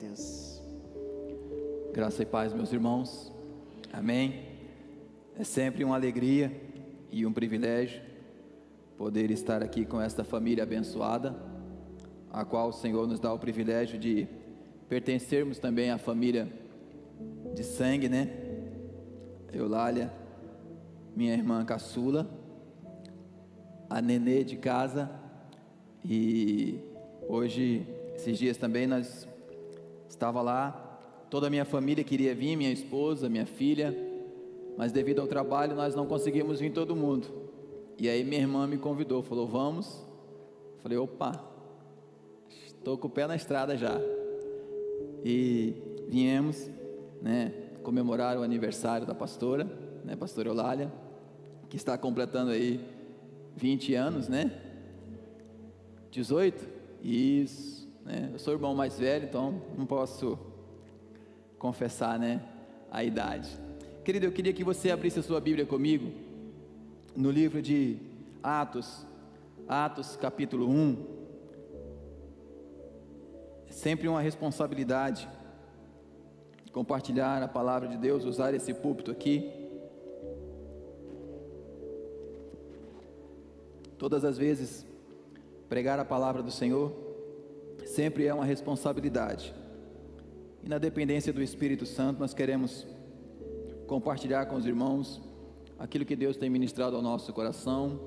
Deus. Graça e paz, meus irmãos. Amém. É sempre uma alegria e um privilégio poder estar aqui com esta família abençoada, a qual o Senhor nos dá o privilégio de pertencermos também à família de sangue, né? Eulália, minha irmã caçula, a nenê de casa e hoje, esses dias também nós estava lá, toda a minha família queria vir, minha esposa, minha filha, mas devido ao trabalho nós não conseguimos vir todo mundo. E aí minha irmã me convidou, falou: "Vamos". Falei: "Opa, estou com o pé na estrada já". E viemos, né, comemorar o aniversário da pastora, né, pastora Eulália, que está completando aí 20 anos, né? 18? Isso, né? Eu sou o irmão mais velho, então não posso confessar, né, a idade. Querido, eu queria que você abrisse a sua Bíblia comigo no livro de Atos, Atos capítulo 1. É sempre uma responsabilidade compartilhar a palavra de Deus, usar esse púlpito aqui. Todas as vezes, pregar a palavra do Senhor sempre é uma responsabilidade. E na dependência do Espírito Santo, nós queremos compartilhar com os irmãos aquilo que Deus tem ministrado ao nosso coração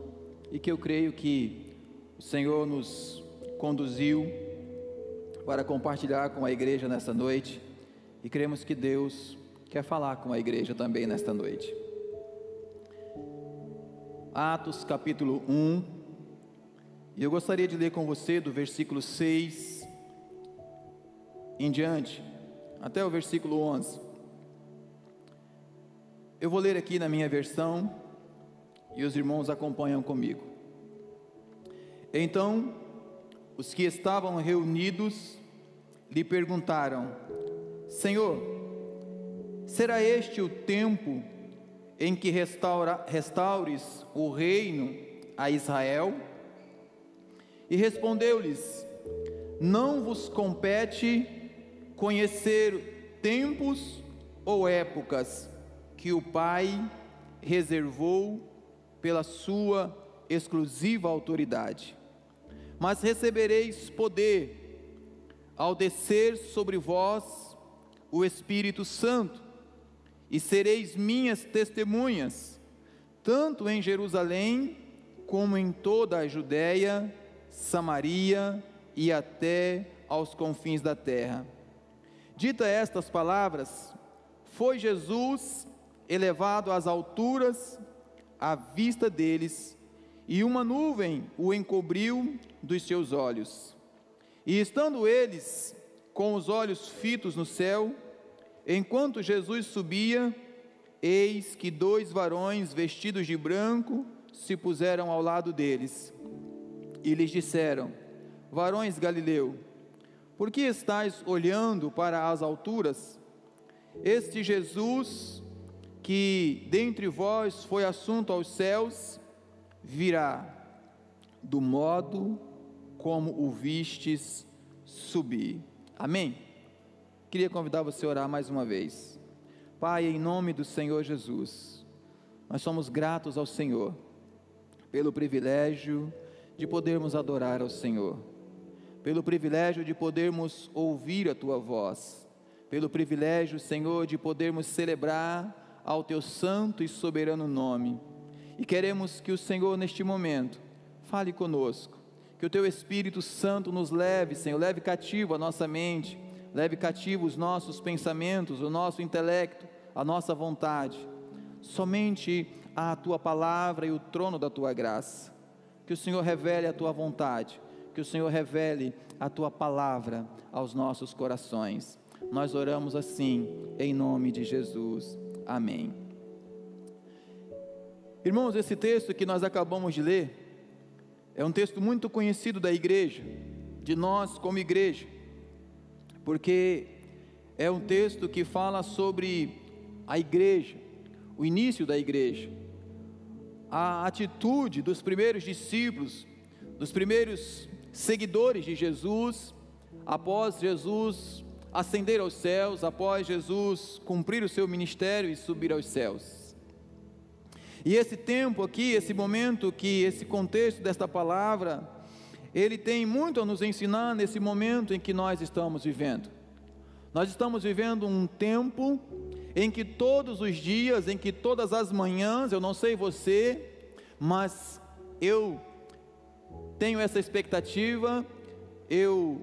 e que eu creio que o Senhor nos conduziu para compartilhar com a igreja nesta noite e cremos que Deus quer falar com a igreja também nesta noite. Atos capítulo 1, e eu gostaria de ler com você do versículo 6 em diante, até o versículo 11. Eu vou ler aqui na minha versão e os irmãos acompanham comigo. Então, os que estavam reunidos lhe perguntaram: Senhor, será este o tempo em que restaura, restaures o reino a Israel? E respondeu-lhes: Não vos compete conhecer tempos ou épocas que o Pai reservou pela sua exclusiva autoridade, mas recebereis poder ao descer sobre vós o Espírito Santo, e sereis minhas testemunhas, tanto em Jerusalém como em toda a Judéia, Samaria e até aos confins da terra. Dita estas palavras, foi Jesus elevado às alturas à vista deles, e uma nuvem o encobriu dos seus olhos. E estando eles com os olhos fitos no céu, Enquanto Jesus subia, eis que dois varões vestidos de branco se puseram ao lado deles e lhes disseram: Varões Galileu, por que estáis olhando para as alturas? Este Jesus, que dentre vós foi assunto aos céus, virá do modo como o vistes subir. Amém? Queria convidar você a orar mais uma vez. Pai, em nome do Senhor Jesus, nós somos gratos ao Senhor pelo privilégio de podermos adorar ao Senhor, pelo privilégio de podermos ouvir a tua voz, pelo privilégio, Senhor, de podermos celebrar ao teu santo e soberano nome. E queremos que o Senhor, neste momento, fale conosco, que o teu Espírito Santo nos leve, Senhor, leve cativo a nossa mente leve cativo os nossos pensamentos, o nosso intelecto, a nossa vontade, somente a tua palavra e o trono da tua graça. Que o Senhor revele a tua vontade, que o Senhor revele a tua palavra aos nossos corações. Nós oramos assim, em nome de Jesus. Amém. Irmãos, esse texto que nós acabamos de ler é um texto muito conhecido da igreja, de nós como igreja porque é um texto que fala sobre a igreja, o início da igreja, a atitude dos primeiros discípulos, dos primeiros seguidores de Jesus, após Jesus ascender aos céus, após Jesus cumprir o seu ministério e subir aos céus. E esse tempo aqui, esse momento que esse contexto desta palavra, ele tem muito a nos ensinar nesse momento em que nós estamos vivendo. Nós estamos vivendo um tempo em que todos os dias, em que todas as manhãs, eu não sei você, mas eu tenho essa expectativa, eu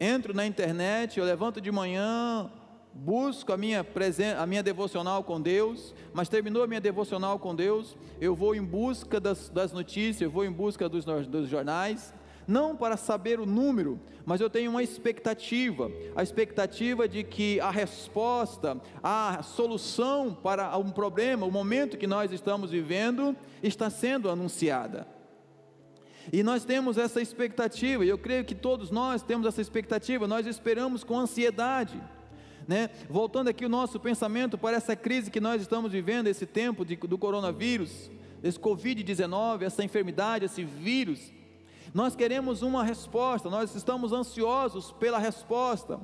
entro na internet, eu levanto de manhã, busco a minha, presen a minha devocional com Deus, mas terminou a minha devocional com Deus, eu vou em busca das, das notícias, eu vou em busca dos, dos jornais, não para saber o número, mas eu tenho uma expectativa, a expectativa de que a resposta, a solução para um problema, o momento que nós estamos vivendo, está sendo anunciada. E nós temos essa expectativa, e eu creio que todos nós temos essa expectativa, nós esperamos com ansiedade. Né? Voltando aqui o nosso pensamento para essa crise que nós estamos vivendo, esse tempo de, do coronavírus, esse Covid-19, essa enfermidade, esse vírus, nós queremos uma resposta, nós estamos ansiosos pela resposta.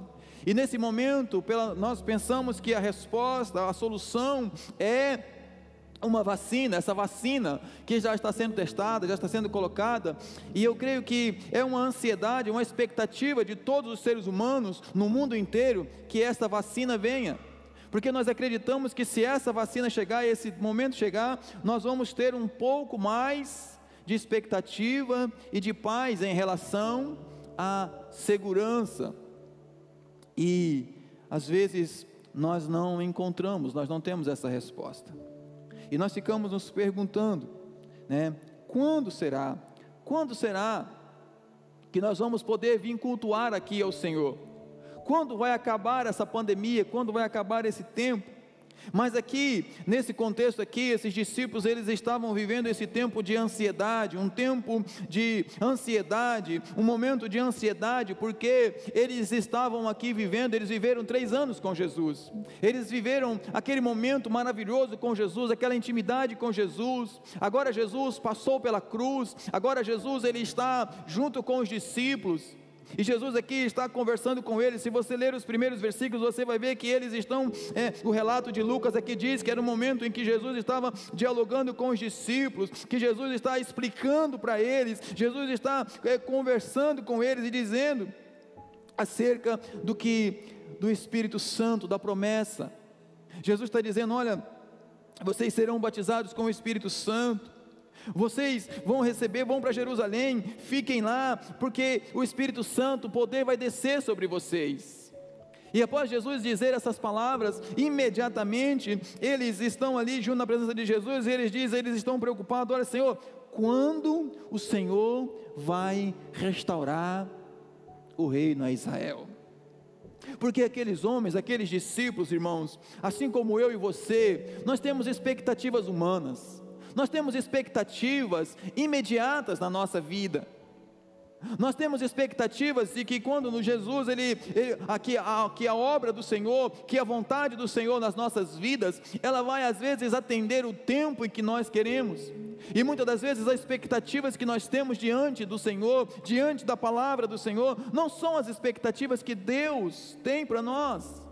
E nesse momento, pela, nós pensamos que a resposta, a solução é uma vacina, essa vacina que já está sendo testada, já está sendo colocada, e eu creio que é uma ansiedade, uma expectativa de todos os seres humanos no mundo inteiro que essa vacina venha. Porque nós acreditamos que se essa vacina chegar, esse momento chegar, nós vamos ter um pouco mais de expectativa e de paz em relação à segurança. E às vezes nós não encontramos, nós não temos essa resposta. E nós ficamos nos perguntando, né? Quando será? Quando será que nós vamos poder vir cultuar aqui ao Senhor? Quando vai acabar essa pandemia? Quando vai acabar esse tempo? Mas aqui, nesse contexto aqui, esses discípulos, eles estavam vivendo esse tempo de ansiedade, um tempo de ansiedade, um momento de ansiedade, porque eles estavam aqui vivendo, eles viveram três anos com Jesus, eles viveram aquele momento maravilhoso com Jesus, aquela intimidade com Jesus, agora Jesus passou pela cruz, agora Jesus, ele está junto com os discípulos, e Jesus aqui está conversando com eles. Se você ler os primeiros versículos, você vai ver que eles estão. É, o relato de Lucas aqui diz que era o momento em que Jesus estava dialogando com os discípulos, que Jesus está explicando para eles, Jesus está é, conversando com eles e dizendo acerca do que do Espírito Santo, da promessa. Jesus está dizendo: olha, vocês serão batizados com o Espírito Santo. Vocês vão receber, vão para Jerusalém, fiquem lá, porque o Espírito Santo, o poder vai descer sobre vocês. E após Jesus dizer essas palavras, imediatamente eles estão ali junto na presença de Jesus e eles dizem, eles estão preocupados: olha, Senhor, quando o Senhor vai restaurar o reino a Israel? Porque aqueles homens, aqueles discípulos, irmãos, assim como eu e você, nós temos expectativas humanas. Nós temos expectativas imediatas na nossa vida. Nós temos expectativas de que quando no Jesus ele, ele aqui, a, que a obra do Senhor, que a vontade do Senhor nas nossas vidas, ela vai às vezes atender o tempo em que nós queremos. E muitas das vezes as expectativas que nós temos diante do Senhor, diante da palavra do Senhor, não são as expectativas que Deus tem para nós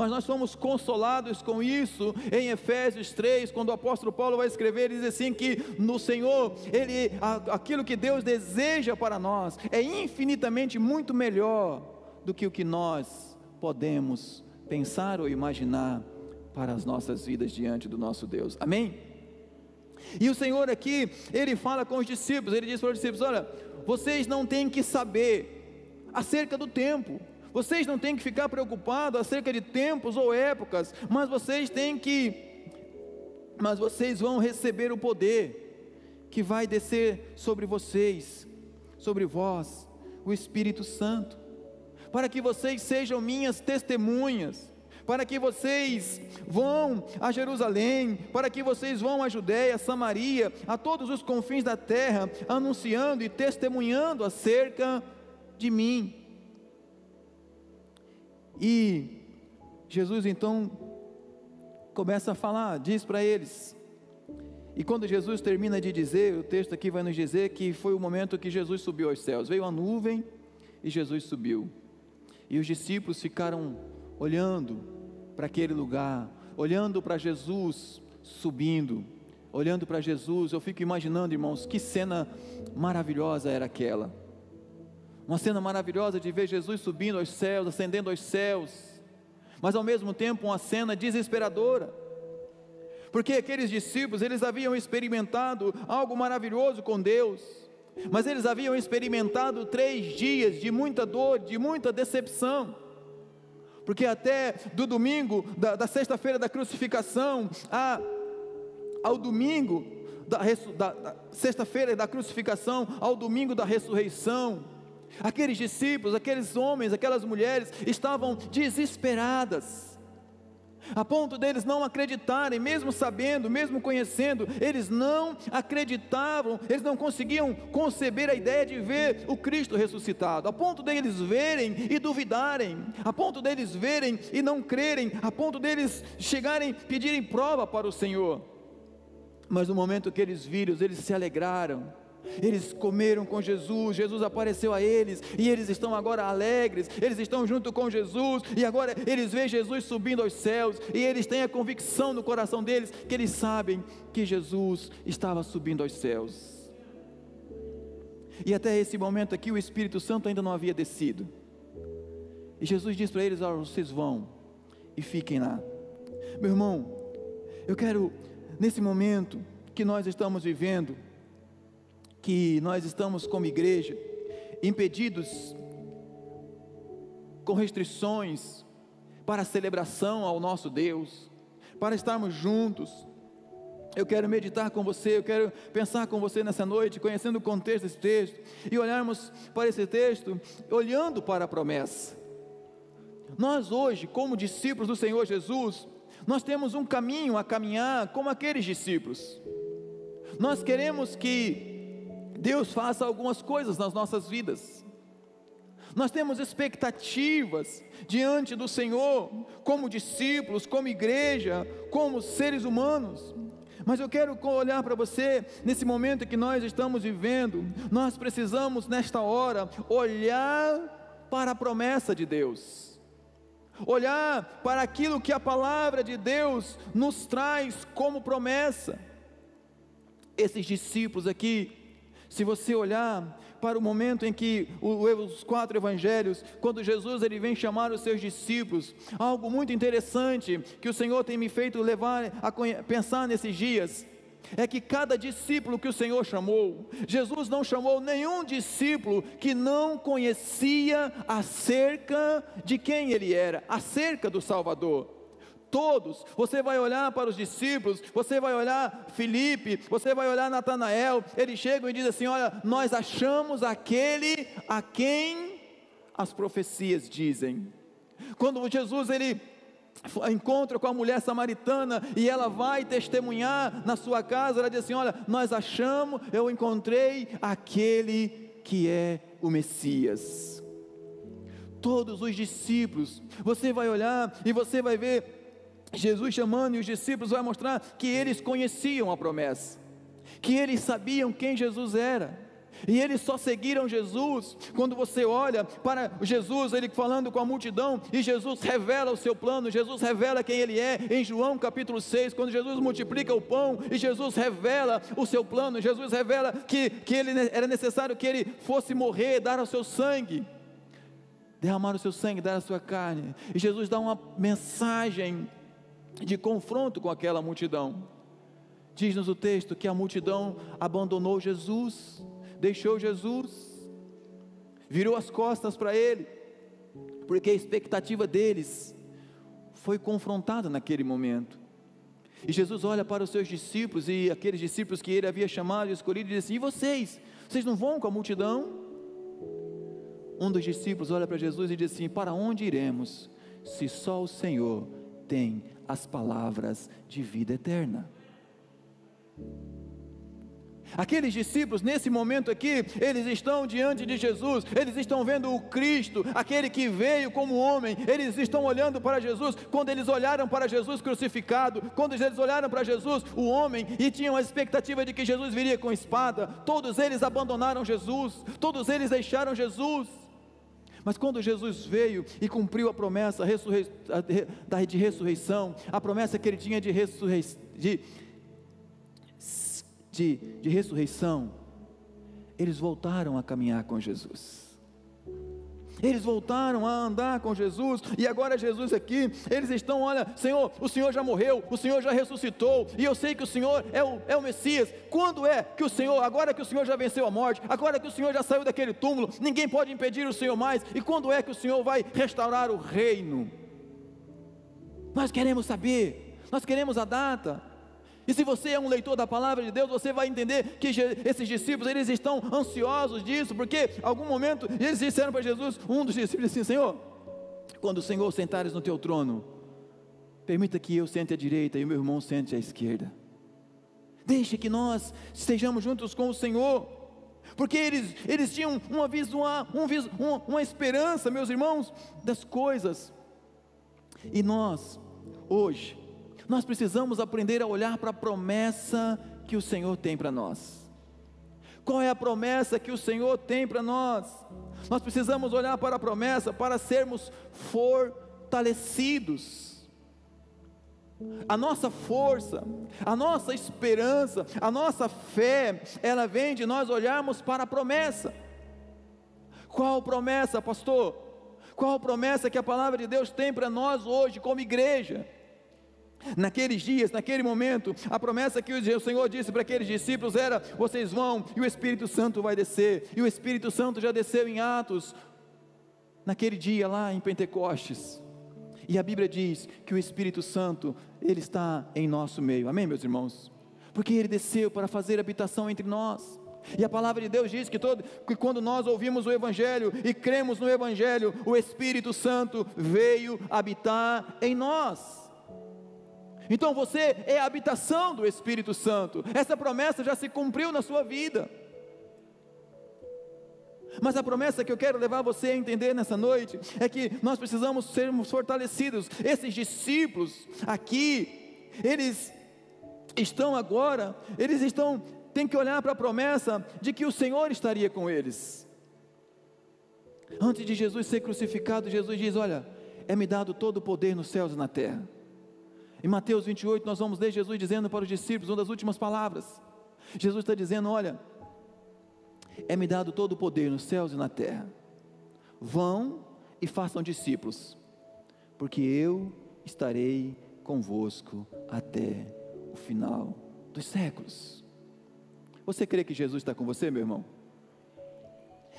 mas nós somos consolados com isso em Efésios 3, quando o apóstolo Paulo vai escrever, ele diz assim que no Senhor, ele aquilo que Deus deseja para nós é infinitamente muito melhor do que o que nós podemos pensar ou imaginar para as nossas vidas diante do nosso Deus. Amém? E o Senhor aqui, ele fala com os discípulos, ele diz para os discípulos: Olha, vocês não têm que saber acerca do tempo, vocês não têm que ficar preocupados acerca de tempos ou épocas, mas vocês têm que mas vocês vão receber o poder que vai descer sobre vocês, sobre vós, o Espírito Santo, para que vocês sejam minhas testemunhas, para que vocês vão a Jerusalém, para que vocês vão a Judéia, Samaria, a todos os confins da terra, anunciando e testemunhando acerca de mim. E Jesus então começa a falar, diz para eles. E quando Jesus termina de dizer, o texto aqui vai nos dizer que foi o momento que Jesus subiu aos céus. Veio a nuvem e Jesus subiu. E os discípulos ficaram olhando para aquele lugar, olhando para Jesus subindo, olhando para Jesus. Eu fico imaginando, irmãos, que cena maravilhosa era aquela. Uma cena maravilhosa de ver Jesus subindo aos céus, ascendendo aos céus, mas ao mesmo tempo uma cena desesperadora. Porque aqueles discípulos, eles haviam experimentado algo maravilhoso com Deus, mas eles haviam experimentado três dias de muita dor, de muita decepção. Porque até do domingo, da, da sexta-feira da crucificação, a, ao domingo, da, da, da sexta-feira da crucificação, ao domingo da ressurreição, aqueles discípulos, aqueles homens, aquelas mulheres estavam desesperadas a ponto deles não acreditarem, mesmo sabendo, mesmo conhecendo, eles não acreditavam, eles não conseguiam conceber a ideia de ver o Cristo ressuscitado, a ponto deles verem e duvidarem, a ponto deles verem e não crerem, a ponto deles chegarem, pedirem prova para o Senhor. Mas no momento que eles viram, eles se alegraram, eles comeram com Jesus, Jesus apareceu a eles, e eles estão agora alegres, eles estão junto com Jesus, e agora eles veem Jesus subindo aos céus, e eles têm a convicção no coração deles que eles sabem que Jesus estava subindo aos céus. E até esse momento aqui o Espírito Santo ainda não havia descido. E Jesus diz para eles: Olha, vocês vão e fiquem lá. Meu irmão, eu quero, nesse momento que nós estamos vivendo, que nós estamos como igreja impedidos com restrições para a celebração ao nosso Deus, para estarmos juntos. Eu quero meditar com você, eu quero pensar com você nessa noite, conhecendo o contexto desse texto, e olharmos para esse texto, olhando para a promessa. Nós hoje, como discípulos do Senhor Jesus, nós temos um caminho a caminhar como aqueles discípulos. Nós queremos que Deus faça algumas coisas nas nossas vidas. Nós temos expectativas diante do Senhor, como discípulos, como igreja, como seres humanos. Mas eu quero olhar para você nesse momento que nós estamos vivendo. Nós precisamos, nesta hora, olhar para a promessa de Deus, olhar para aquilo que a palavra de Deus nos traz como promessa. Esses discípulos aqui, se você olhar para o momento em que os quatro evangelhos, quando Jesus ele vem chamar os seus discípulos, algo muito interessante que o Senhor tem me feito levar a pensar nesses dias, é que cada discípulo que o Senhor chamou, Jesus não chamou nenhum discípulo que não conhecia acerca de quem ele era, acerca do Salvador todos. Você vai olhar para os discípulos, você vai olhar Felipe, você vai olhar Natanael, eles chegam e dizem assim: Olha, nós achamos aquele a quem as profecias dizem. Quando Jesus ele encontra com a mulher samaritana e ela vai testemunhar na sua casa, ela diz assim: Olha, nós achamos, eu encontrei aquele que é o Messias. Todos os discípulos, você vai olhar e você vai ver Jesus chamando e os discípulos vai mostrar que eles conheciam a promessa, que eles sabiam quem Jesus era. E eles só seguiram Jesus quando você olha para Jesus, ele falando com a multidão, e Jesus revela o seu plano, Jesus revela quem ele é, em João capítulo 6, quando Jesus multiplica o pão, e Jesus revela o seu plano, Jesus revela que, que ele, era necessário que ele fosse morrer, dar o seu sangue, derramar o seu sangue, dar a sua carne, e Jesus dá uma mensagem de confronto com aquela multidão. Diz-nos o texto que a multidão abandonou Jesus, deixou Jesus, virou as costas para ele, porque a expectativa deles foi confrontada naquele momento. E Jesus olha para os seus discípulos e aqueles discípulos que ele havia chamado e escolhido e diz assim: E vocês? Vocês não vão com a multidão? Um dos discípulos olha para Jesus e diz assim: Para onde iremos, se só o Senhor tem as palavras de vida eterna. Aqueles discípulos, nesse momento aqui, eles estão diante de Jesus, eles estão vendo o Cristo, aquele que veio como homem, eles estão olhando para Jesus. Quando eles olharam para Jesus crucificado, quando eles olharam para Jesus, o homem, e tinham a expectativa de que Jesus viria com espada, todos eles abandonaram Jesus, todos eles deixaram Jesus. Mas quando Jesus veio e cumpriu a promessa de ressurreição, a promessa que ele tinha de, ressurrei de, de, de ressurreição, eles voltaram a caminhar com Jesus. Eles voltaram a andar com Jesus, e agora Jesus aqui, eles estão, olha, Senhor, o Senhor já morreu, o Senhor já ressuscitou, e eu sei que o Senhor é o, é o Messias. Quando é que o Senhor, agora que o Senhor já venceu a morte, agora que o Senhor já saiu daquele túmulo, ninguém pode impedir o Senhor mais, e quando é que o Senhor vai restaurar o reino? Nós queremos saber, nós queremos a data, e se você é um leitor da palavra de Deus, você vai entender que esses discípulos, eles estão ansiosos disso, porque algum momento eles disseram para Jesus, um dos discípulos assim, Senhor, quando o Senhor sentares no teu trono, permita que eu sente à direita e o meu irmão sente à esquerda. Deixe que nós estejamos juntos com o Senhor, porque eles, eles tinham uma, um, uma, uma esperança, meus irmãos, das coisas. E nós, hoje, nós precisamos aprender a olhar para a promessa que o Senhor tem para nós. Qual é a promessa que o Senhor tem para nós? Nós precisamos olhar para a promessa para sermos fortalecidos. A nossa força, a nossa esperança, a nossa fé, ela vem de nós olharmos para a promessa. Qual promessa, pastor? Qual promessa que a palavra de Deus tem para nós hoje, como igreja? Naqueles dias, naquele momento, a promessa que o Senhor disse para aqueles discípulos era: vocês vão e o Espírito Santo vai descer. E o Espírito Santo já desceu em Atos, naquele dia lá em Pentecostes. E a Bíblia diz que o Espírito Santo, ele está em nosso meio. Amém, meus irmãos? Porque ele desceu para fazer habitação entre nós. E a palavra de Deus diz que, todo, que quando nós ouvimos o Evangelho e cremos no Evangelho, o Espírito Santo veio habitar em nós. Então você é a habitação do Espírito Santo. Essa promessa já se cumpriu na sua vida. Mas a promessa que eu quero levar você a entender nessa noite é que nós precisamos sermos fortalecidos. Esses discípulos aqui, eles estão agora, eles estão, tem que olhar para a promessa de que o Senhor estaria com eles. Antes de Jesus ser crucificado, Jesus diz: Olha, é-me dado todo o poder nos céus e na terra. Em Mateus 28, nós vamos ler Jesus dizendo para os discípulos, uma das últimas palavras. Jesus está dizendo: Olha, é-me dado todo o poder nos céus e na terra. Vão e façam discípulos, porque eu estarei convosco até o final dos séculos. Você crê que Jesus está com você, meu irmão?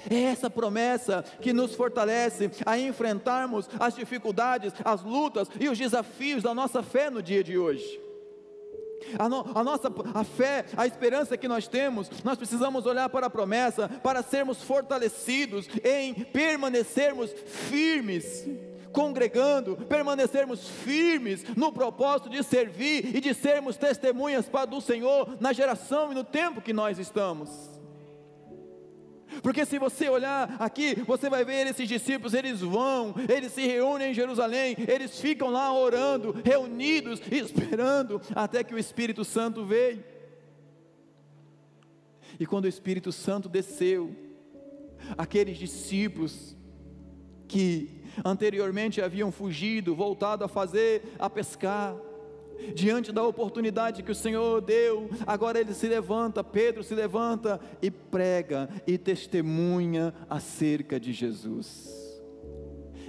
É essa promessa que nos fortalece a enfrentarmos as dificuldades, as lutas e os desafios da nossa fé no dia de hoje. A, no, a, nossa a fé, a esperança que nós temos, nós precisamos olhar para a promessa para sermos fortalecidos em permanecermos firmes, congregando, permanecermos firmes no propósito de servir e de sermos testemunhas para do Senhor na geração e no tempo que nós estamos. Porque se você olhar aqui, você vai ver esses discípulos, eles vão, eles se reúnem em Jerusalém, eles ficam lá orando, reunidos, esperando até que o Espírito Santo veio. E quando o Espírito Santo desceu, aqueles discípulos que anteriormente haviam fugido, voltado a fazer, a pescar, diante da oportunidade que o Senhor deu, agora ele se levanta, Pedro se levanta e prega e testemunha acerca de Jesus.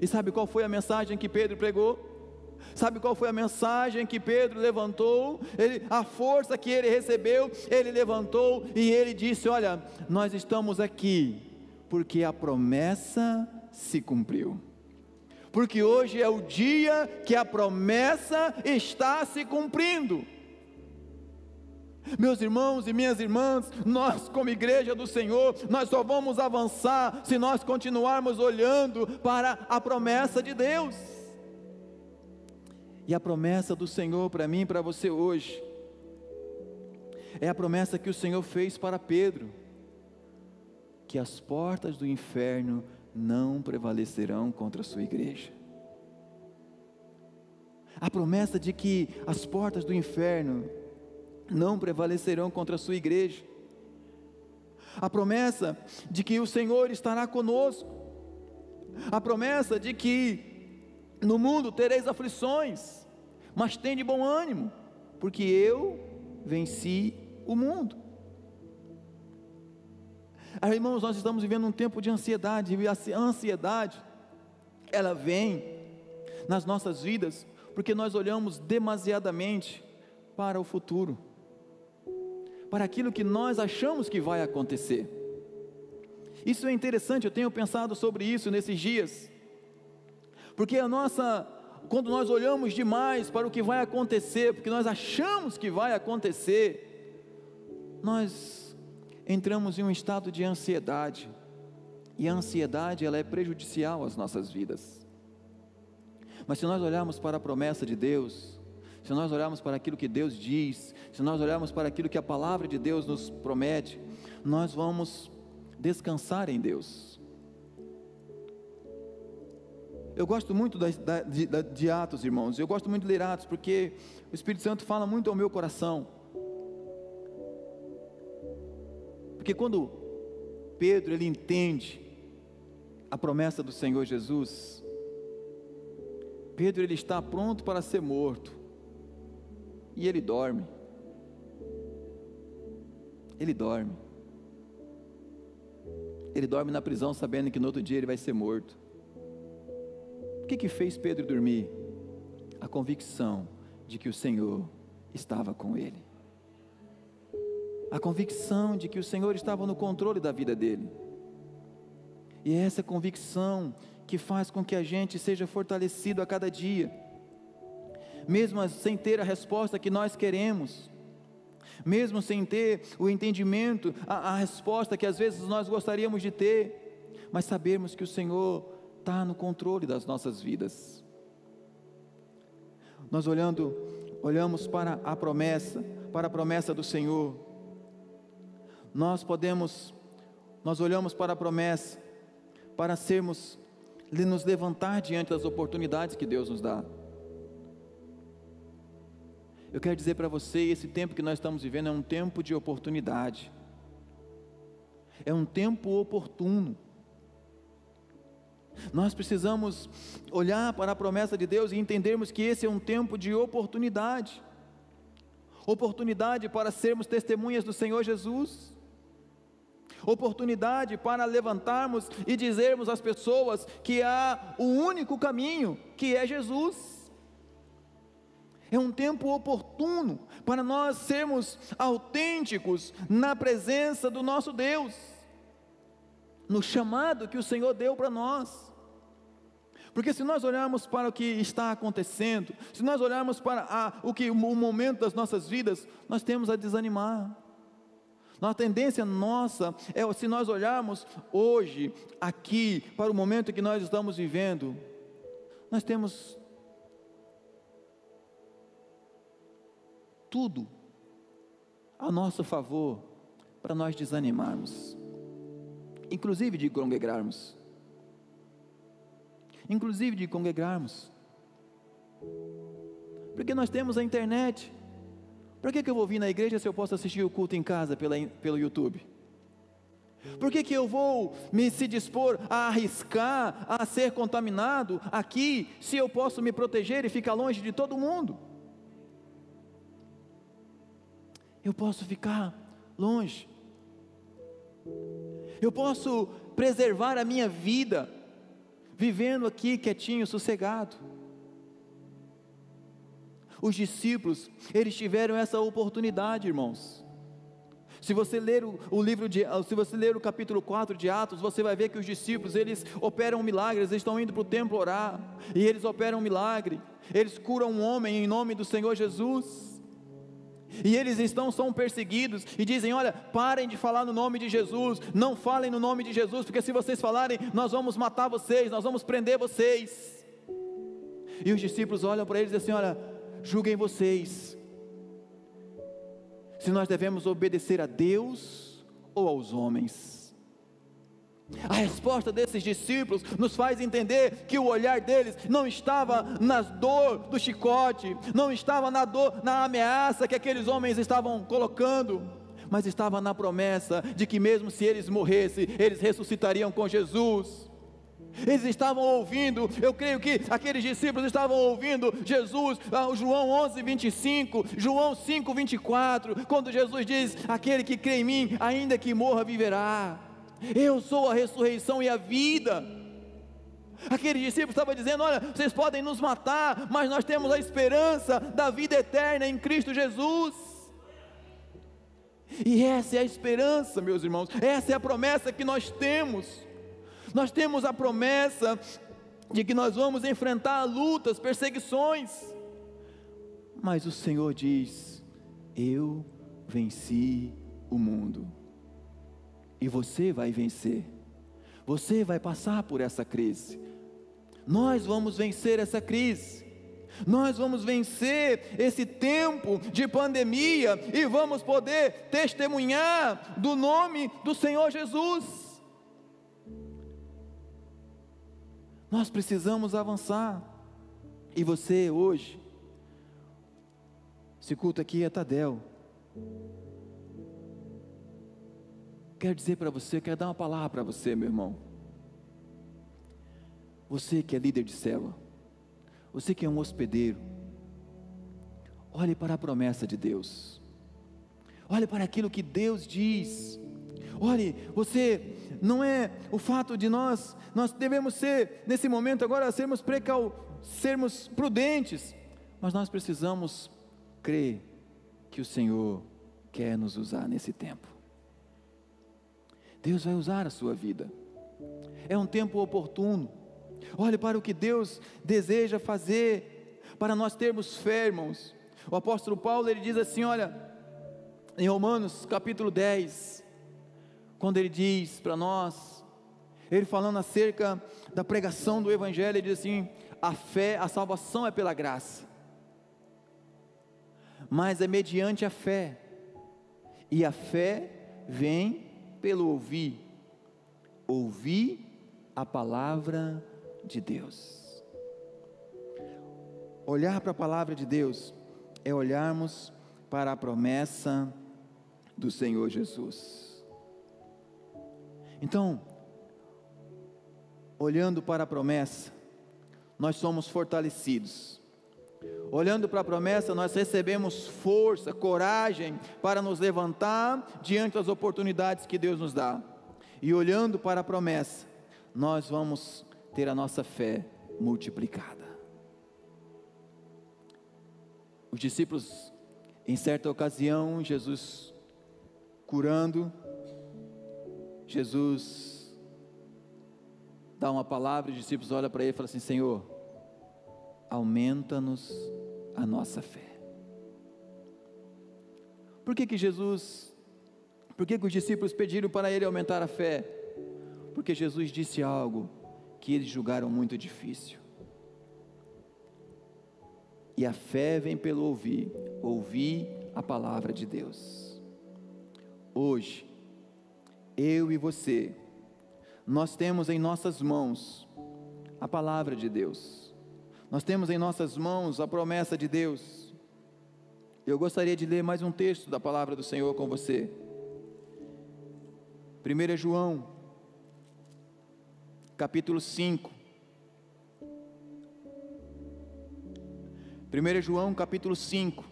E sabe qual foi a mensagem que Pedro pregou? Sabe qual foi a mensagem que Pedro levantou? Ele, a força que ele recebeu, ele levantou e ele disse: Olha, nós estamos aqui porque a promessa se cumpriu porque hoje é o dia que a promessa está se cumprindo. Meus irmãos e minhas irmãs, nós, como igreja do Senhor, nós só vamos avançar se nós continuarmos olhando para a promessa de Deus. E a promessa do Senhor para mim e para você hoje, é a promessa que o Senhor fez para Pedro: que as portas do inferno não prevalecerão contra a sua igreja. A promessa de que as portas do inferno não prevalecerão contra a sua igreja. A promessa de que o Senhor estará conosco. a promessa de que no mundo tereis aflições, mas tem de bom ânimo, porque eu venci o mundo. Ah, irmãos, nós estamos vivendo um tempo de ansiedade, e a ansiedade, ela vem nas nossas vidas, porque nós olhamos demasiadamente para o futuro, para aquilo que nós achamos que vai acontecer. Isso é interessante, eu tenho pensado sobre isso nesses dias, porque a nossa, quando nós olhamos demais para o que vai acontecer, porque nós achamos que vai acontecer, nós entramos em um estado de ansiedade, e a ansiedade ela é prejudicial às nossas vidas. Mas se nós olharmos para a promessa de Deus, se nós olharmos para aquilo que Deus diz, se nós olharmos para aquilo que a palavra de Deus nos promete, nós vamos descansar em Deus. Eu gosto muito da, da, de, de, Atos, irmãos, eu gosto muito de ler Atos, porque o Espírito Santo fala muito ao meu coração. Porque quando Pedro ele entende a promessa do Senhor Jesus, Pedro ele está pronto para ser morto. E ele dorme. Ele dorme. Ele dorme na prisão sabendo que no outro dia ele vai ser morto. O que que fez Pedro dormir? A convicção de que o Senhor estava com ele. A convicção de que o Senhor estava no controle da vida dele. E é essa convicção que faz com que a gente seja fortalecido a cada dia, mesmo sem ter a resposta que nós queremos, mesmo sem ter o entendimento, a, a resposta que às vezes nós gostaríamos de ter, mas sabermos que o Senhor está no controle das nossas vidas. Nós olhando, olhamos para a promessa, para a promessa do Senhor. Nós podemos, nós olhamos para a promessa para sermos nos levantar diante das oportunidades que Deus nos dá. Eu quero dizer para você, esse tempo que nós estamos vivendo é um tempo de oportunidade. É um tempo oportuno. Nós precisamos olhar para a promessa de Deus e entendermos que esse é um tempo de oportunidade. Oportunidade para sermos testemunhas do Senhor Jesus oportunidade para levantarmos e dizermos às pessoas que há o único caminho, que é Jesus. É um tempo oportuno para nós sermos autênticos na presença do nosso Deus, no chamado que o Senhor deu para nós. Porque se nós olharmos para o que está acontecendo, se nós olharmos para a, o que o momento das nossas vidas, nós temos a desanimar. A tendência nossa é, se nós olharmos hoje, aqui, para o momento que nós estamos vivendo, nós temos tudo a nosso favor para nós desanimarmos, inclusive de congregarmos, inclusive de congregarmos, porque nós temos a internet, para que, que eu vou vir na igreja se eu posso assistir o culto em casa pela, pelo YouTube? Por que, que eu vou me se dispor a arriscar, a ser contaminado aqui, se eu posso me proteger e ficar longe de todo mundo? Eu posso ficar longe. Eu posso preservar a minha vida, vivendo aqui quietinho, sossegado. Os discípulos, eles tiveram essa oportunidade, irmãos. Se você ler o, o, livro de, se você ler o capítulo 4 de Atos, você vai ver que os discípulos, eles operam milagres, eles estão indo para o templo orar, e eles operam um milagre, eles curam um homem em nome do Senhor Jesus. E eles estão são perseguidos e dizem: "Olha, parem de falar no nome de Jesus, não falem no nome de Jesus, porque se vocês falarem, nós vamos matar vocês, nós vamos prender vocês". E os discípulos olham para eles e dizem: "Olha, julguem vocês se nós devemos obedecer a Deus ou aos homens. A resposta desses discípulos nos faz entender que o olhar deles não estava na dor do chicote, não estava na dor, na ameaça que aqueles homens estavam colocando, mas estava na promessa de que mesmo se eles morressem, eles ressuscitariam com Jesus. Eles estavam ouvindo, eu creio que aqueles discípulos estavam ouvindo Jesus, ah, João 11, 25, João 5, 24, quando Jesus diz: Aquele que crê em mim, ainda que morra, viverá. Eu sou a ressurreição e a vida. Aqueles discípulos estavam dizendo: Olha, vocês podem nos matar, mas nós temos a esperança da vida eterna em Cristo Jesus. E essa é a esperança, meus irmãos, essa é a promessa que nós temos. Nós temos a promessa de que nós vamos enfrentar lutas, perseguições, mas o Senhor diz: Eu venci o mundo, e você vai vencer, você vai passar por essa crise, nós vamos vencer essa crise. Nós vamos vencer esse tempo de pandemia e vamos poder testemunhar do nome do Senhor Jesus. Nós precisamos avançar. E você hoje, esse culto aqui é Tadel. Quero dizer para você, quero dar uma palavra para você, meu irmão. Você que é líder de célula, você que é um hospedeiro, olhe para a promessa de Deus. Olhe para aquilo que Deus diz. Olhe, você não é o fato de nós, nós devemos ser, nesse momento agora, sermos precau, sermos prudentes, mas nós precisamos crer que o Senhor quer nos usar nesse tempo. Deus vai usar a sua vida. É um tempo oportuno. Olhe para o que Deus deseja fazer para nós termos fé, irmãos. O apóstolo Paulo ele diz assim, olha, em Romanos capítulo 10, quando ele diz para nós, ele falando acerca da pregação do Evangelho, ele diz assim: a fé, a salvação é pela graça, mas é mediante a fé, e a fé vem pelo ouvir, ouvir a palavra de Deus. Olhar para a palavra de Deus é olharmos para a promessa do Senhor Jesus. Então, olhando para a promessa, nós somos fortalecidos. Olhando para a promessa, nós recebemos força, coragem para nos levantar diante das oportunidades que Deus nos dá. E olhando para a promessa, nós vamos ter a nossa fé multiplicada. Os discípulos, em certa ocasião, Jesus curando, Jesus dá uma palavra e os discípulos olham para ele e falam assim: Senhor, aumenta-nos a nossa fé. Por que que Jesus, por que que os discípulos pediram para ele aumentar a fé? Porque Jesus disse algo que eles julgaram muito difícil. E a fé vem pelo ouvir, ouvir a palavra de Deus. Hoje, eu e você, nós temos em nossas mãos a palavra de Deus, nós temos em nossas mãos a promessa de Deus. Eu gostaria de ler mais um texto da palavra do Senhor com você. 1 João, capítulo 5. 1 João, capítulo 5.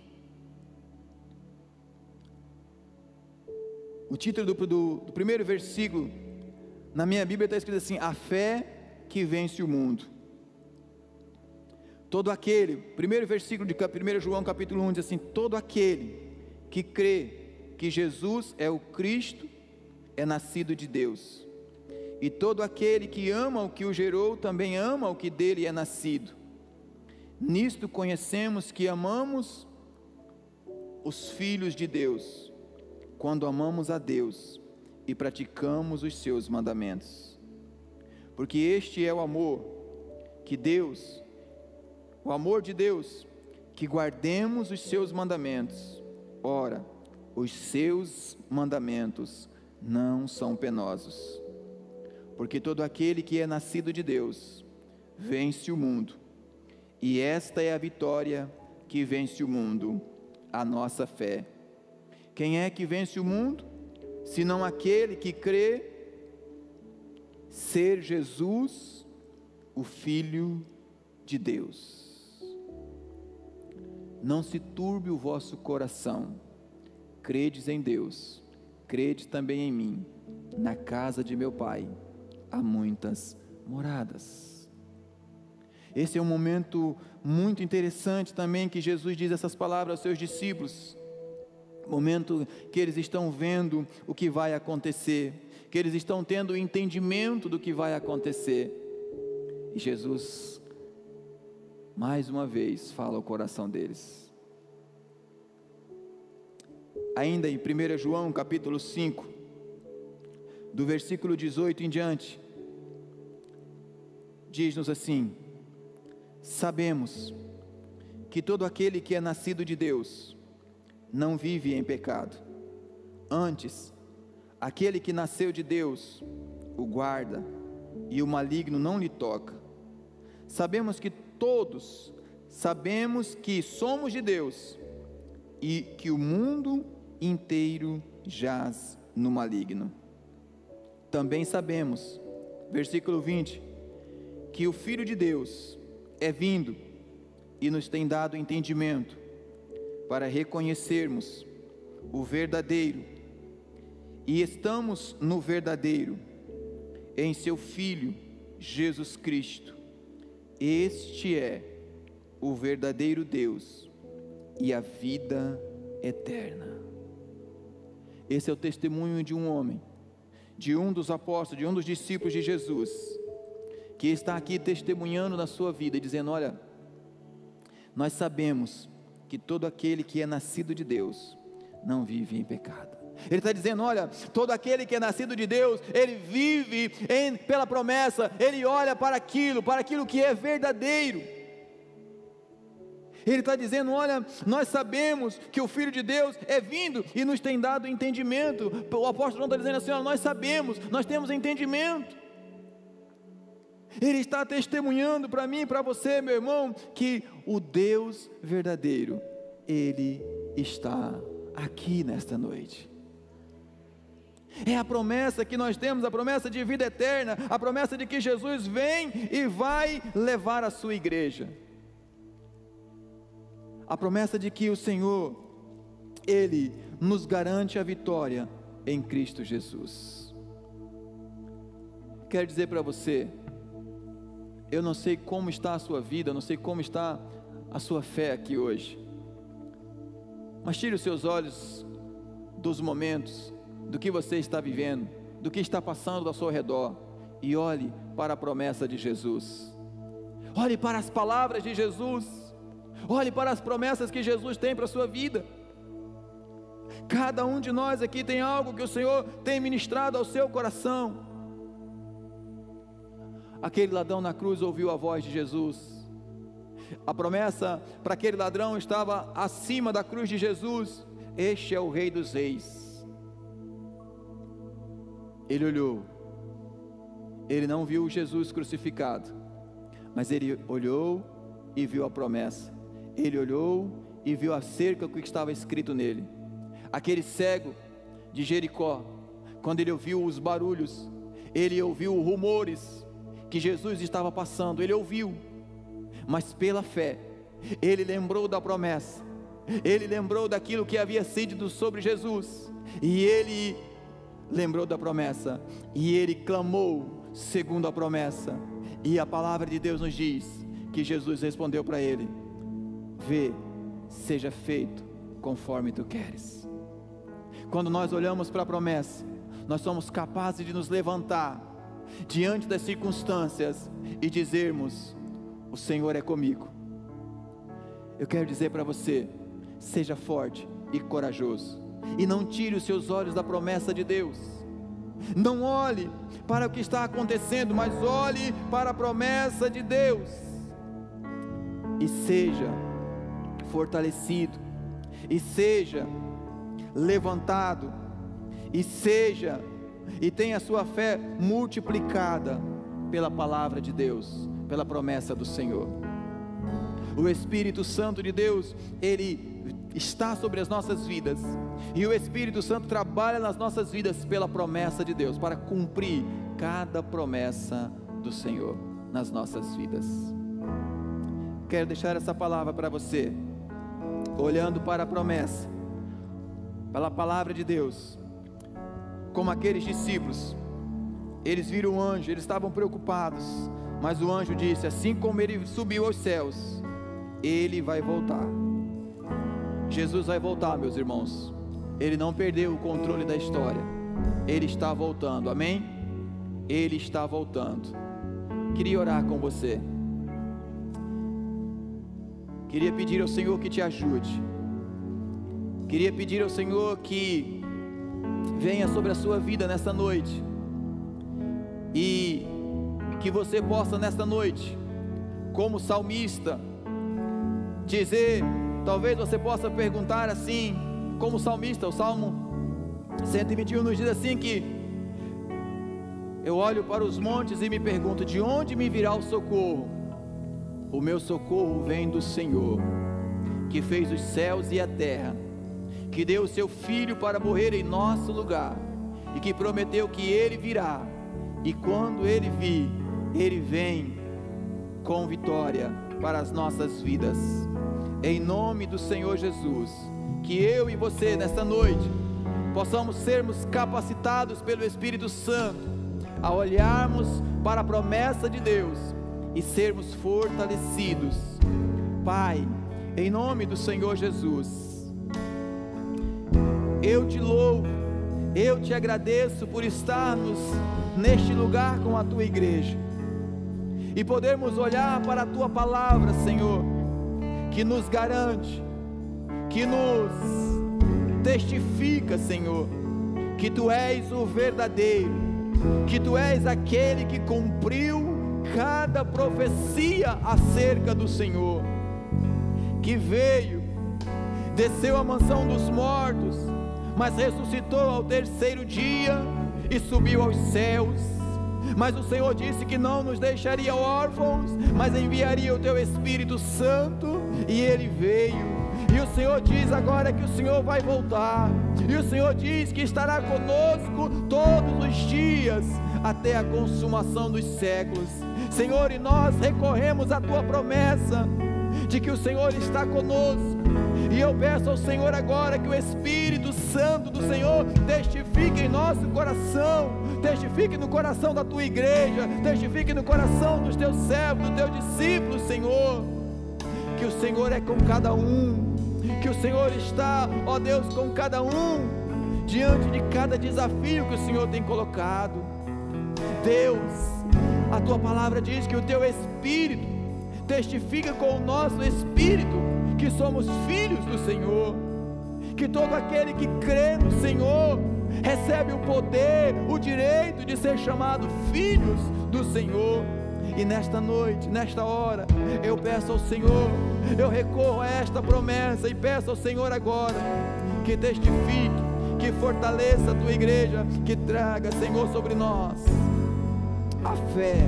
O título do, do, do primeiro versículo na minha Bíblia está escrito assim: A fé que vence o mundo. Todo aquele, primeiro versículo de 1 João capítulo 1 diz assim: Todo aquele que crê que Jesus é o Cristo é nascido de Deus. E todo aquele que ama o que o gerou também ama o que dele é nascido. Nisto conhecemos que amamos os filhos de Deus quando amamos a Deus e praticamos os seus mandamentos. Porque este é o amor que Deus, o amor de Deus, que guardemos os seus mandamentos. Ora, os seus mandamentos não são penosos. Porque todo aquele que é nascido de Deus vence o mundo. E esta é a vitória que vence o mundo, a nossa fé. Quem é que vence o mundo? Senão aquele que crê ser Jesus o Filho de Deus. Não se turbe o vosso coração, credes em Deus, crede também em mim. Na casa de meu Pai há muitas moradas. Esse é um momento muito interessante também que Jesus diz essas palavras aos seus discípulos. Momento que eles estão vendo o que vai acontecer, que eles estão tendo o entendimento do que vai acontecer. E Jesus, mais uma vez, fala ao coração deles. Ainda em 1 João capítulo 5, do versículo 18 em diante, diz-nos assim: Sabemos que todo aquele que é nascido de Deus não vive em pecado. Antes, aquele que nasceu de Deus o guarda e o maligno não lhe toca. Sabemos que todos sabemos que somos de Deus e que o mundo inteiro jaz no maligno. Também sabemos, versículo 20, que o Filho de Deus é vindo e nos tem dado entendimento para reconhecermos o verdadeiro e estamos no verdadeiro em seu Filho Jesus Cristo. Este é o verdadeiro Deus e a vida eterna. Esse é o testemunho de um homem, de um dos apóstolos, de um dos discípulos de Jesus que está aqui testemunhando na sua vida dizendo: Olha, nós sabemos que todo aquele que é nascido de Deus não vive em pecado. Ele está dizendo: olha, todo aquele que é nascido de Deus, ele vive em, pela promessa, ele olha para aquilo, para aquilo que é verdadeiro. Ele está dizendo: olha, nós sabemos que o Filho de Deus é vindo e nos tem dado entendimento. O apóstolo João está dizendo assim: olha, nós sabemos, nós temos entendimento. Ele está testemunhando para mim para você, meu irmão, que o Deus verdadeiro, Ele está aqui nesta noite. É a promessa que nós temos, a promessa de vida eterna, a promessa de que Jesus vem e vai levar a sua igreja. A promessa de que o Senhor, Ele nos garante a vitória em Cristo Jesus. Quero dizer para você, eu não sei como está a sua vida, não sei como está a sua fé aqui hoje. Mas tire os seus olhos dos momentos, do que você está vivendo, do que está passando ao seu redor e olhe para a promessa de Jesus. Olhe para as palavras de Jesus. Olhe para as promessas que Jesus tem para a sua vida. Cada um de nós aqui tem algo que o Senhor tem ministrado ao seu coração. Aquele ladrão na cruz ouviu a voz de Jesus. A promessa para aquele ladrão estava acima da cruz de Jesus. Este é o Rei dos Reis. Ele olhou. Ele não viu Jesus crucificado, mas ele olhou e viu a promessa. Ele olhou e viu a cerca que estava escrito nele. Aquele cego de Jericó, quando ele ouviu os barulhos, ele ouviu rumores, que Jesus estava passando, ele ouviu, mas pela fé, ele lembrou da promessa, ele lembrou daquilo que havia sido sobre Jesus, e ele lembrou da promessa, e ele clamou segundo a promessa, e a palavra de Deus nos diz que Jesus respondeu para ele: Vê, seja feito conforme tu queres. Quando nós olhamos para a promessa, nós somos capazes de nos levantar diante das circunstâncias e dizermos: O Senhor é comigo. Eu quero dizer para você: seja forte e corajoso, e não tire os seus olhos da promessa de Deus. Não olhe para o que está acontecendo, mas olhe para a promessa de Deus. E seja fortalecido, e seja levantado, e seja e tenha a sua fé multiplicada pela palavra de Deus, pela promessa do Senhor. O Espírito Santo de Deus, ele está sobre as nossas vidas, e o Espírito Santo trabalha nas nossas vidas pela promessa de Deus, para cumprir cada promessa do Senhor. nas nossas vidas. Quero deixar essa palavra para você, olhando para a promessa, pela palavra de Deus, como aqueles discípulos, eles viram o anjo, eles estavam preocupados, mas o anjo disse: Assim como ele subiu aos céus, ele vai voltar. Jesus vai voltar, meus irmãos. Ele não perdeu o controle da história. Ele está voltando. Amém? Ele está voltando. Queria orar com você. Queria pedir ao Senhor que te ajude. Queria pedir ao Senhor que venha sobre a sua vida nesta noite. E que você possa nesta noite, como salmista, dizer, talvez você possa perguntar assim, como salmista, o Salmo 121 nos diz assim que eu olho para os montes e me pergunto: de onde me virá o socorro? O meu socorro vem do Senhor, que fez os céus e a terra, que deu o seu filho para morrer em nosso lugar, e que prometeu que ele virá, e quando ele vir, ele vem com vitória para as nossas vidas em nome do Senhor Jesus, que eu e você nesta noite possamos sermos capacitados pelo Espírito Santo a olharmos para a promessa de Deus e sermos fortalecidos. Pai, em nome do Senhor Jesus, eu te louvo, eu te agradeço por estarmos neste lugar com a tua igreja. E podermos olhar para a tua palavra, Senhor que nos garante, que nos testifica, Senhor, que Tu és o verdadeiro, que Tu és aquele que cumpriu cada profecia acerca do Senhor, que veio, desceu à mansão dos mortos, mas ressuscitou ao terceiro dia e subiu aos céus mas o Senhor disse que não nos deixaria órfãos, mas enviaria o teu Espírito Santo, e ele veio. E o Senhor diz agora que o Senhor vai voltar. E o Senhor diz que estará conosco todos os dias até a consumação dos séculos. Senhor, e nós recorremos à tua promessa de que o Senhor está conosco. E eu peço ao Senhor agora que o Espírito Santo do Senhor testifique em nosso coração, testifique no coração da tua igreja, testifique no coração dos teus servos, dos teus discípulos, Senhor, que o Senhor é com cada um, que o Senhor está, ó Deus, com cada um, diante de cada desafio que o Senhor tem colocado. Deus, a tua palavra diz que o teu Espírito testifica com o nosso Espírito que somos filhos do Senhor, que todo aquele que crê no Senhor recebe o poder, o direito de ser chamado filhos do Senhor. E nesta noite, nesta hora, eu peço ao Senhor, eu recorro a esta promessa e peço ao Senhor agora que testifique, que fortaleça a tua igreja, que traga, Senhor, sobre nós a fé,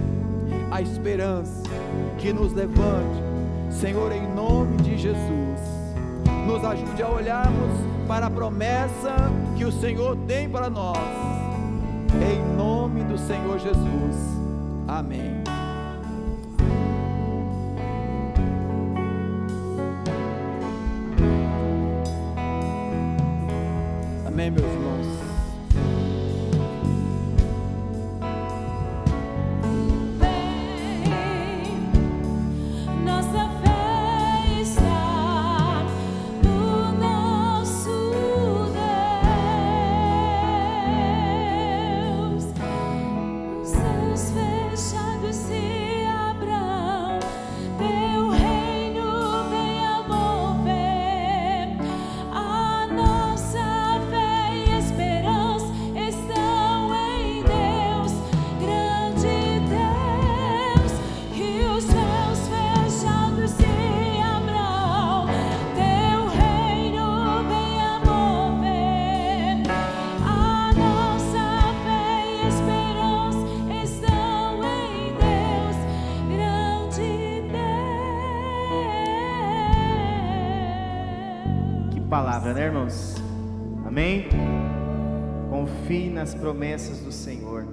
a esperança, que nos levante Senhor, em nome de Jesus, nos ajude a olharmos para a promessa que o Senhor tem para nós. Em nome do Senhor Jesus. Amém. Né, irmãos? Amém? Confie nas promessas do Senhor.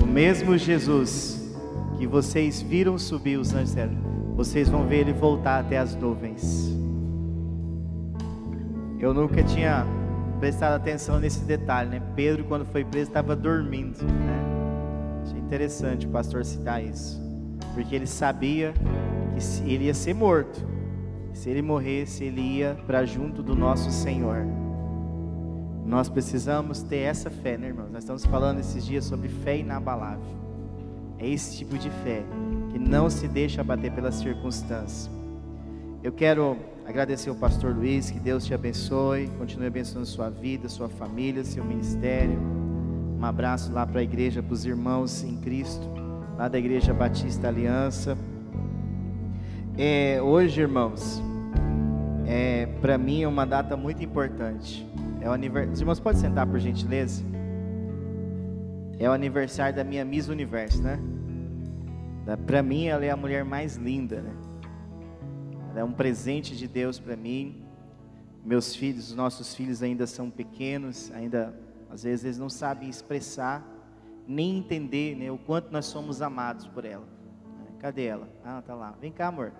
O mesmo Jesus que vocês viram subir os anjos, vocês vão ver ele voltar até as nuvens. Eu nunca tinha prestado atenção nesse detalhe, né? Pedro, quando foi preso, estava dormindo, né? Achei interessante o pastor citar isso, porque ele sabia que ele ia ser morto. Se ele morresse, ele ia para junto do nosso Senhor. Nós precisamos ter essa fé, né, irmãos? Nós estamos falando esses dias sobre fé inabalável. É esse tipo de fé que não se deixa abater pelas circunstâncias. Eu quero agradecer ao pastor Luiz, que Deus te abençoe, continue abençoando sua vida, sua família, seu ministério. Um abraço lá para a igreja, para os irmãos em Cristo, lá da Igreja Batista Aliança. É, hoje, irmãos, é, para mim é uma data muito importante. É o aniversário. Os irmãos podem sentar por gentileza? É o aniversário da minha Miss Universo, né? Para mim, ela é a mulher mais linda, né? Ela é um presente de Deus para mim. Meus filhos, os nossos filhos ainda são pequenos, ainda às vezes eles não sabem expressar nem entender né, o quanto nós somos amados por ela. Cadê ela? Ah, tá lá. Vem cá, amor.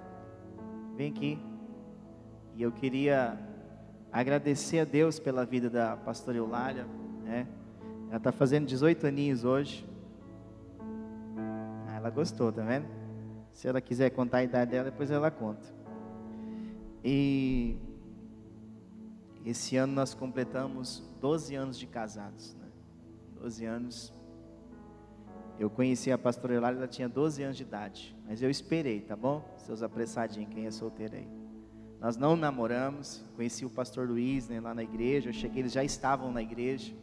Vem aqui. E eu queria agradecer a Deus pela vida da pastora Eulália, né? Ela está fazendo 18 aninhos hoje. Ah, ela gostou, tá vendo? Se ela quiser contar a idade dela, depois ela conta. E esse ano nós completamos 12 anos de casados. Né? 12 anos. Eu conheci a pastora Eulália, ela tinha 12 anos de idade. Mas eu esperei, tá bom? Seus apressadinhos, quem é solteiro aí. Nós não namoramos. Conheci o pastor Luiz né, lá na igreja. Eu cheguei, eles já estavam na igreja.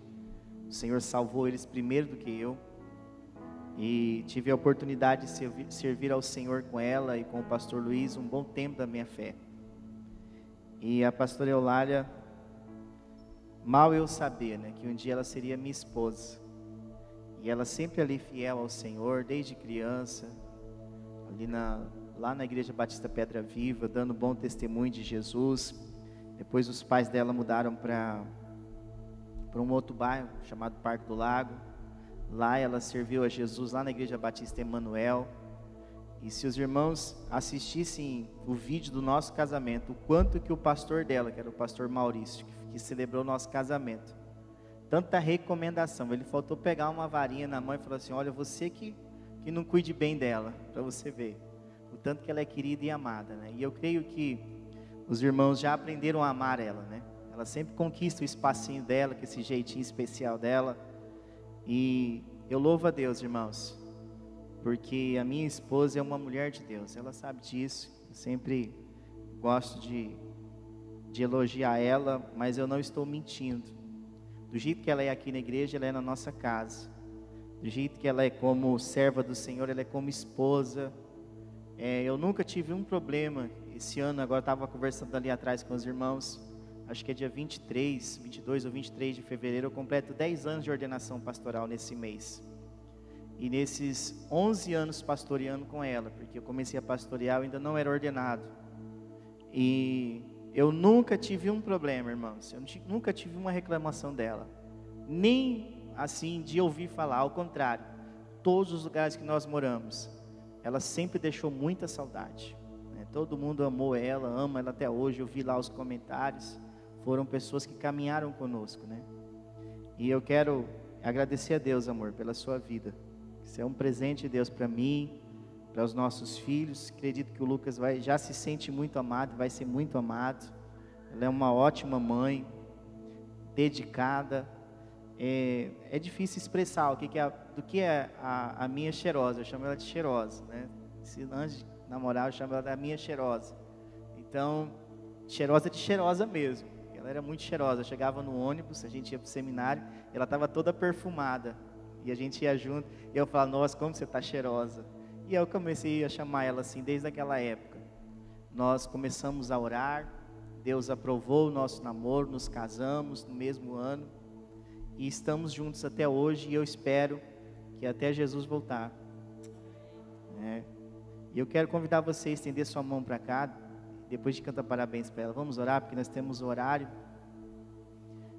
O Senhor salvou eles primeiro do que eu. E tive a oportunidade de servir, ao Senhor com ela e com o pastor Luiz um bom tempo da minha fé. E a pastora Eulália, mal eu sabia, né, que um dia ela seria minha esposa. E ela sempre ali fiel ao Senhor, desde criança, ali na, lá na Igreja Batista Pedra Viva, dando bom testemunho de Jesus. Depois os pais dela mudaram para um outro bairro chamado Parque do Lago. Lá ela serviu a Jesus lá na Igreja Batista Emanuel. E se os irmãos assistissem o vídeo do nosso casamento, o quanto que o pastor dela, que era o pastor Maurício, que celebrou o nosso casamento, tanta recomendação, ele faltou pegar uma varinha na mão e falar assim: Olha, você que, que não cuide bem dela, para você ver o tanto que ela é querida e amada, né? E eu creio que os irmãos já aprenderam a amar ela, né? Ela sempre conquista o espacinho dela, com esse jeitinho especial dela. E eu louvo a Deus, irmãos, porque a minha esposa é uma mulher de Deus, ela sabe disso. Eu sempre gosto de, de elogiar ela, mas eu não estou mentindo. Do jeito que ela é aqui na igreja, ela é na nossa casa. Do jeito que ela é como serva do Senhor, ela é como esposa. É, eu nunca tive um problema. Esse ano, agora estava conversando ali atrás com os irmãos. Acho que é dia 23, 22 ou 23 de fevereiro. Eu completo 10 anos de ordenação pastoral nesse mês. E nesses 11 anos pastoreando com ela, porque eu comecei a pastorear, eu ainda não era ordenado. E eu nunca tive um problema, irmãos. Eu nunca tive uma reclamação dela. Nem assim de ouvir falar, ao contrário. Todos os lugares que nós moramos, ela sempre deixou muita saudade. Né? Todo mundo amou ela, ama ela até hoje. Eu vi lá os comentários. Foram pessoas que caminharam conosco, né? E eu quero agradecer a Deus, amor, pela sua vida. Isso é um presente de Deus para mim, para os nossos filhos. Acredito que o Lucas vai, já se sente muito amado, vai ser muito amado. Ela é uma ótima mãe, dedicada. É, é difícil expressar o que, que é, do que é a, a, minha cheirosa. Eu chamo ela de cheirosa, né? Se antes de namorar, eu chamo ela da minha cheirosa. Então, cheirosa de cheirosa mesmo. Ela era muito cheirosa. Eu chegava no ônibus, a gente ia para o seminário, ela estava toda perfumada. E a gente ia junto, e eu falava, nossa, como você está cheirosa. E eu comecei a chamar ela assim desde aquela época. Nós começamos a orar, Deus aprovou o nosso namoro, nos casamos no mesmo ano e estamos juntos até hoje. E eu espero que até Jesus voltar. É. E eu quero convidar você a estender sua mão para cá, depois de cantar parabéns para ela. Vamos orar, porque nós temos horário.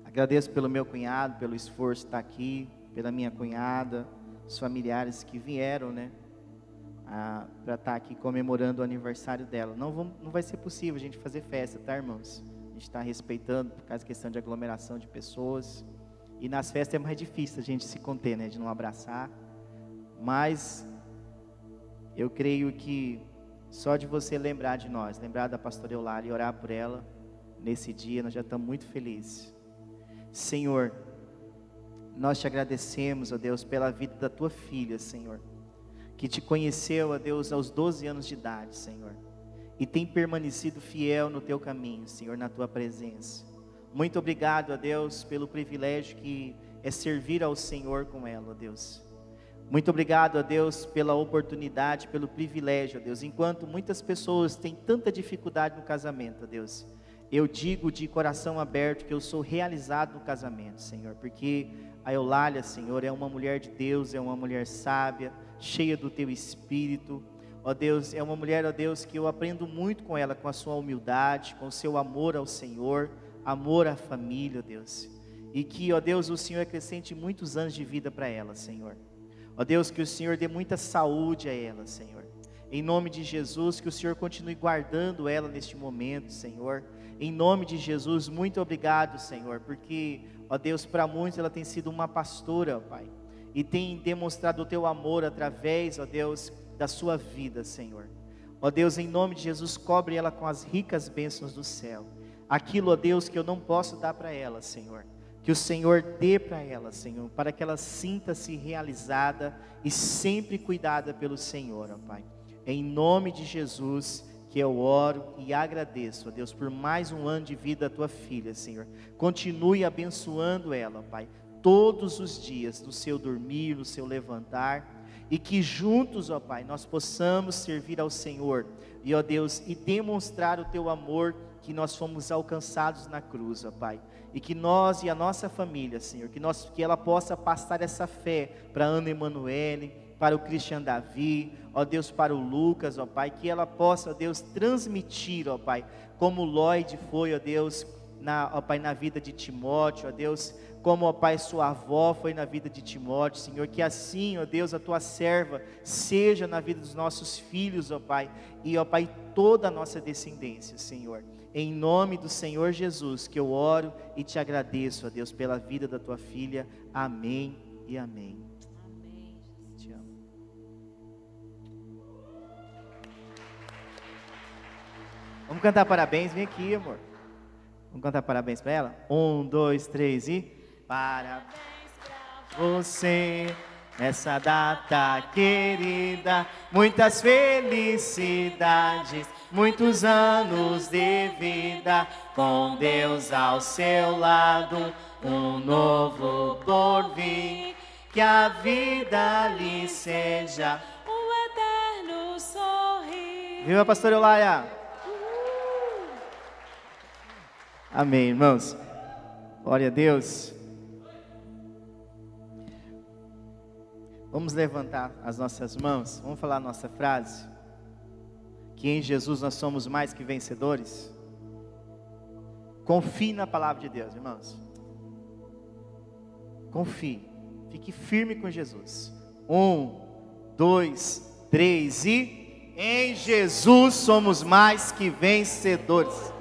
Agradeço pelo meu cunhado, pelo esforço de estar aqui pela minha cunhada, os familiares que vieram, né? para estar aqui comemorando o aniversário dela. Não, vamos, não vai ser possível a gente fazer festa, tá, irmãos? A gente está respeitando por causa da questão de aglomeração de pessoas. E nas festas é mais difícil a gente se conter, né? De não abraçar. Mas eu creio que só de você lembrar de nós, lembrar da pastora Eulália e orar por ela nesse dia, nós já estamos muito felizes. Senhor, nós te agradecemos, ó Deus, pela vida da tua filha, Senhor, que te conheceu, ó Deus, aos 12 anos de idade, Senhor, e tem permanecido fiel no teu caminho, Senhor, na tua presença. Muito obrigado, ó Deus, pelo privilégio que é servir ao Senhor com ela, ó Deus. Muito obrigado a Deus pela oportunidade, pelo privilégio, ó Deus. Enquanto muitas pessoas têm tanta dificuldade no casamento, ó Deus, eu digo de coração aberto que eu sou realizado no casamento, Senhor, porque a Eulália, Senhor, é uma mulher de Deus, é uma mulher sábia, cheia do teu espírito. Ó Deus, é uma mulher, ó Deus, que eu aprendo muito com ela, com a sua humildade, com o seu amor ao Senhor, amor à família, ó Deus. E que, ó Deus, o Senhor acrescente muitos anos de vida para ela, Senhor. Ó Deus, que o Senhor dê muita saúde a ela, Senhor. Em nome de Jesus, que o Senhor continue guardando ela neste momento, Senhor. Em nome de Jesus, muito obrigado, Senhor, porque, ó Deus, para muitos ela tem sido uma pastora, ó Pai, e tem demonstrado o teu amor através, ó Deus, da sua vida, Senhor. Ó Deus, em nome de Jesus, cobre ela com as ricas bênçãos do céu. Aquilo, ó Deus, que eu não posso dar para ela, Senhor que o Senhor dê para ela, Senhor, para que ela sinta-se realizada e sempre cuidada pelo Senhor, ó Pai. Em nome de Jesus, que eu oro e agradeço, ó Deus, por mais um ano de vida da tua filha, Senhor. Continue abençoando ela, ó Pai, todos os dias, no seu dormir, no seu levantar, e que juntos, ó Pai, nós possamos servir ao Senhor, e ó Deus, e demonstrar o teu amor que nós fomos alcançados na cruz, ó Pai. E que nós e a nossa família, Senhor, que, nós, que ela possa passar essa fé para Ana Emanuele, para o Cristian Davi, ó Deus, para o Lucas, ó Pai, que ela possa, ó Deus, transmitir, ó Pai, como Lloyd foi, ó Deus, na, ó Pai, na vida de Timóteo, ó Deus, como, ó Pai, sua avó foi na vida de Timóteo, Senhor, que assim, ó Deus, a tua serva seja na vida dos nossos filhos, ó Pai, e, ó Pai, toda a nossa descendência, Senhor. Em nome do Senhor Jesus, que eu oro e te agradeço, ó Deus, pela vida da tua filha. Amém e amém. Amém. Vamos cantar parabéns, vem aqui, amor. Vamos cantar parabéns para ela? Um, dois, três e. Parabéns pra você. Nessa data querida, muitas felicidades muitos anos de vida, com Deus ao seu lado, um novo porvir, que a vida lhe seja um eterno sorrir. Viva, pastor Eulaia! Amém, irmãos. Glória a Deus. Vamos levantar as nossas mãos, vamos falar a nossa frase que em Jesus nós somos mais que vencedores? Confie na palavra de Deus, irmãos. Confie. Fique firme com Jesus. Um, dois, três e em Jesus somos mais que vencedores.